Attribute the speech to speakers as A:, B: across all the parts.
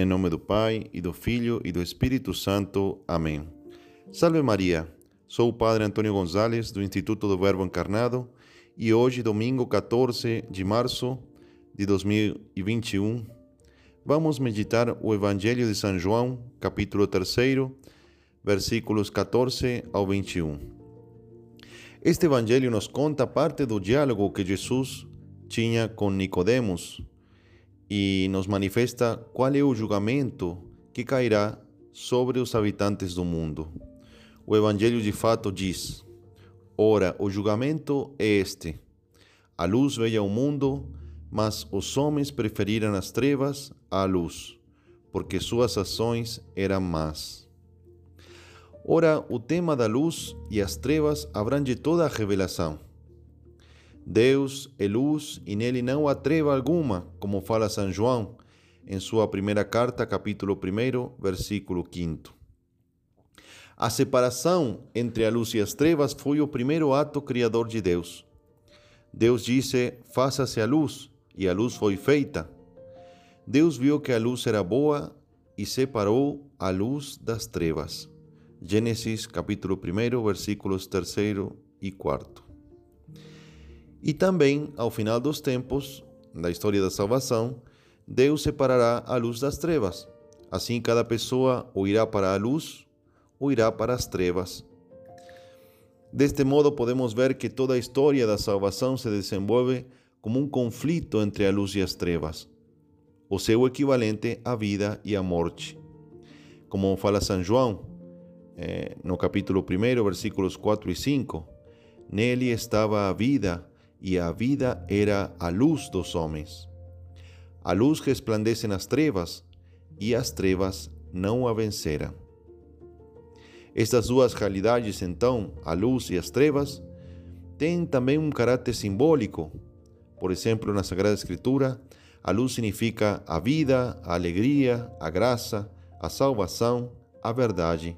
A: Em nome do Pai, e do Filho e do Espírito Santo. Amém. Salve Maria! Sou o Padre Antônio Gonzalez, do Instituto do Verbo Encarnado, e hoje, domingo 14 de março de 2021, vamos meditar o Evangelho de São João, capítulo 3, versículos 14 ao 21. Este Evangelho nos conta parte do diálogo que Jesus tinha com Nicodemos e nos manifesta qual é o julgamento que cairá sobre os habitantes do mundo. O Evangelho de fato diz: Ora, o julgamento é este: a luz veio ao mundo, mas os homens preferiram as trevas à luz, porque suas ações eram más. Ora, o tema da luz e as trevas abrange toda a revelação. Deus é luz e nele não há treva alguma, como fala São João em sua primeira carta, capítulo 1, versículo 5. A separação entre a luz e as trevas foi o primeiro ato criador de Deus. Deus disse: Faça-se a luz, e a luz foi feita. Deus viu que a luz era boa e separou a luz das trevas. Gênesis capítulo 1, versículos 3 e 4. E também, ao final dos tempos, da história da salvação, Deus separará a luz das trevas. Assim, cada pessoa ou irá para a luz ou irá para as trevas. Deste modo, podemos ver que toda a história da salvação se desenvolve como um conflito entre a luz e as trevas, o seu equivalente à vida e à morte. Como fala São João, eh, no capítulo 1, versículos 4 e 5, nele estava a vida e a vida era a luz dos homens. A luz resplandece nas trevas, e as trevas não a venceram. Estas duas realidades, então, a luz e as trevas, têm também um caráter simbólico. Por exemplo, na Sagrada Escritura, a luz significa a vida, a alegria, a graça, a salvação, a verdade.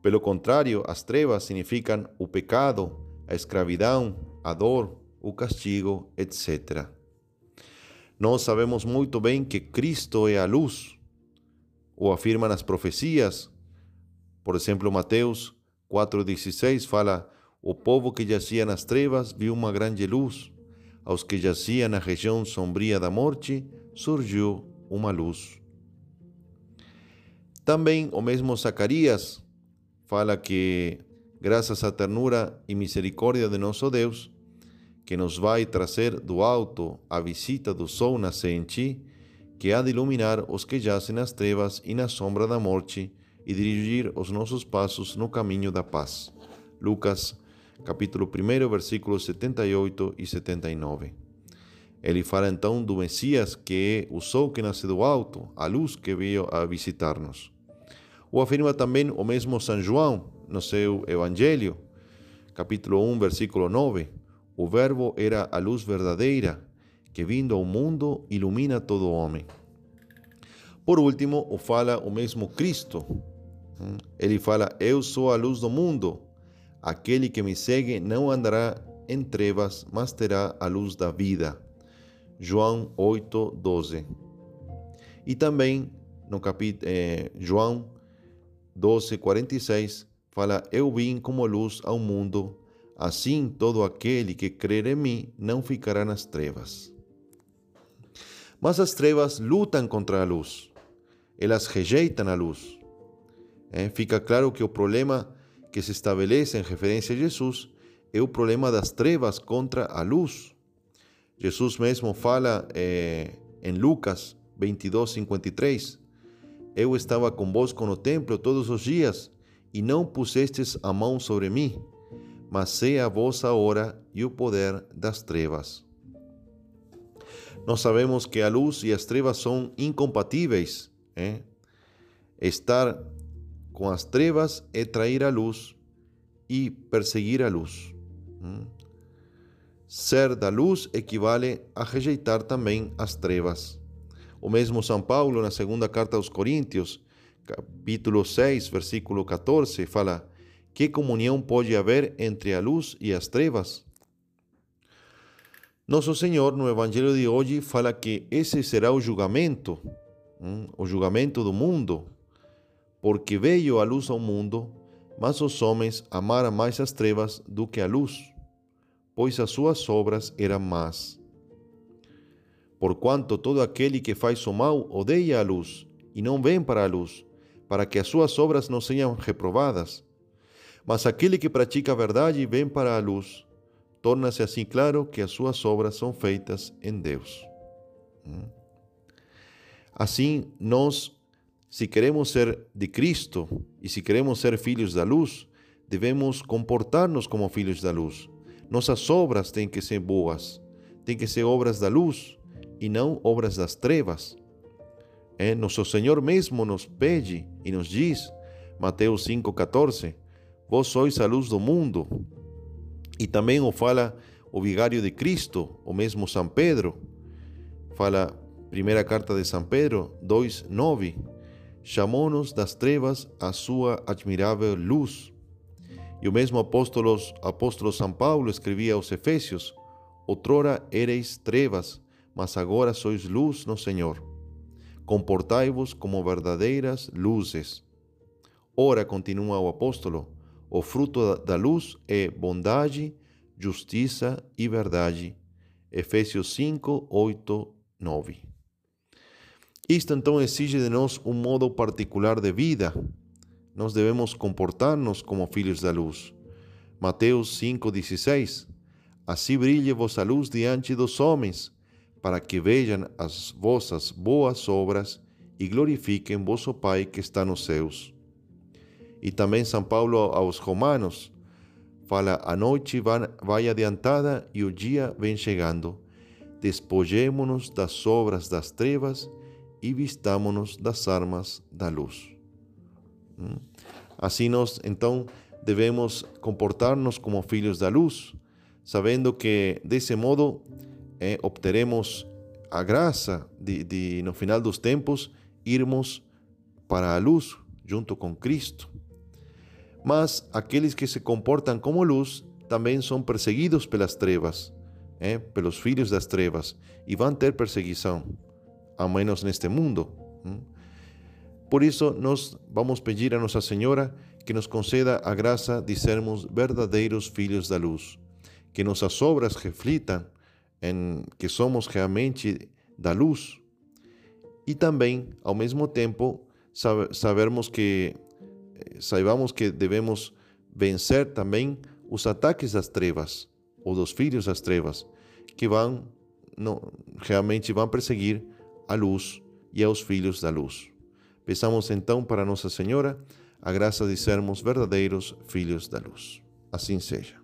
A: Pelo contrário, as trevas significam o pecado, a escravidão, a dor, o castigo, etc. Nós sabemos muito bem que Cristo é a luz, o afirmam as profecias. Por exemplo, Mateus 4,16 fala: O povo que jazia nas trevas viu uma grande luz, aos que jaziam na região sombria da morte surgiu uma luz. Também o mesmo Zacarias fala que, graças à ternura e misericórdia de nosso Deus, que nos vai trazer do alto a visita do sol nascente, que há de iluminar os que jazem nas trevas e na sombra da morte e dirigir os nossos passos no caminho da paz. Lucas, capítulo 1, versículos 78 e 79. Ele fala então do Messias, que é o sol que nasce do alto, a luz que veio a visitar-nos. O afirma também o mesmo São João no seu Evangelho, capítulo 1, versículo 9 o Verbo era a luz verdadeira que, vindo ao mundo, ilumina todo homem. Por último, o fala o mesmo Cristo. Ele fala: Eu sou a luz do mundo. Aquele que me segue não andará em trevas, mas terá a luz da vida. João 8, 12. E também no capítulo eh, João 12, 46, fala: Eu vim como luz ao mundo Assim, todo aquele que crer em mim não ficará nas trevas. Mas as trevas lutam contra a luz. Elas rejeitam a luz. É, fica claro que o problema que se estabelece em referência a Jesus é o problema das trevas contra a luz. Jesus mesmo fala é, em Lucas 22, 53: Eu estava convosco no templo todos os dias e não pusestes a mão sobre mim mas seja a vossa hora e o poder das trevas. Nós sabemos que a luz e as trevas são incompatíveis. Eh? Estar com as trevas é trair a luz e perseguir a luz. Hum? Ser da luz equivale a rejeitar também as trevas. O mesmo São Paulo, na segunda carta aos Coríntios, capítulo 6, versículo 14, fala: que comunhão pode haver entre a luz e as trevas? Nosso Senhor, no Evangelho de hoje, fala que esse será o julgamento. o julgamento do mundo, porque veio a luz ao mundo, mas os homens amaram mais as trevas do que a luz, pois as suas obras eram más. Porquanto todo aquele que faz o mal odeia a luz e não vem para a luz, para que as suas obras não sejam reprovadas. Mas aquele que pratica a verdade vem para a luz, torna-se assim claro que as suas obras são feitas em Deus. Hum. Assim, nós, se queremos ser de Cristo e se queremos ser filhos da luz, devemos comportar-nos como filhos da luz. Nossas obras têm que ser boas, têm que ser obras da luz e não obras das trevas. É, nosso Senhor mesmo nos pede e nos diz, Mateus 5,14: Vós sois a luz do mundo. E também o fala o vigário de Cristo, o mesmo São Pedro. Fala, primeira carta de São Pedro 2,9: Chamou-nos das trevas a sua admirável luz. E o mesmo apóstolo, apóstolo São Paulo escrevia aos Efésios: Outrora ereis trevas, mas agora sois luz no Senhor. Comportai-vos como verdadeiras luzes. Ora, continua o apóstolo, o fruto da luz é bondade, justiça e verdade. Efésios 5, 8, 9. Isto então exige de nós um modo particular de vida. Nós devemos comportar-nos como filhos da luz. Mateus 5,16 Assim brilhe vossa luz diante dos homens, para que vejam as vossas boas obras e glorifiquem vosso Pai que está nos céus. E também São Paulo aos Romanos fala: a noite vai adiantada e o dia vem chegando. Despojemo-nos das obras das trevas e vistamo-nos das armas da luz. Hum? Assim nós, então, devemos comportar-nos como filhos da luz, sabendo que desse modo eh, obteremos a graça de, de, no final dos tempos, irmos para a luz junto com Cristo. Mas aqueles que se comportam como luz também são perseguidos pelas trevas, eh, pelos filhos das trevas, e vão ter perseguição, ao menos neste mundo. Por isso, nós vamos pedir a Nossa Senhora que nos conceda a graça de sermos verdadeiros filhos da luz, que nossas obras reflitam em que somos realmente da luz e também, ao mesmo tempo, sabermos que eh, saibamos que devemos vencer também os ataques das trevas ou dos filhos das trevas que vão realmente vão perseguir a luz e aos filhos da luz. Peçamos então para Nossa Senhora a graça de sermos verdadeiros filhos da luz. Assim seja.